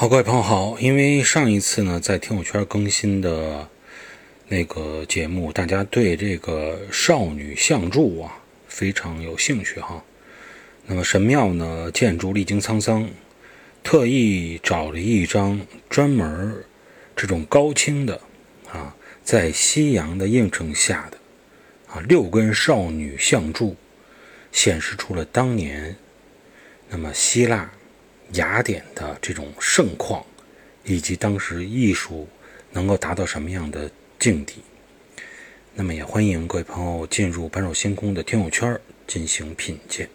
好，各位朋友好。因为上一次呢，在听友圈更新的那个节目，大家对这个少女相助啊非常有兴趣哈。那么神庙呢，建筑历经沧桑，特意找了一张专门这种高清的啊，在夕阳的映衬下的啊六根少女相助，显示出了当年那么希腊。雅典的这种盛况，以及当时艺术能够达到什么样的境地，那么也欢迎各位朋友进入般若星空的听友圈进行品鉴。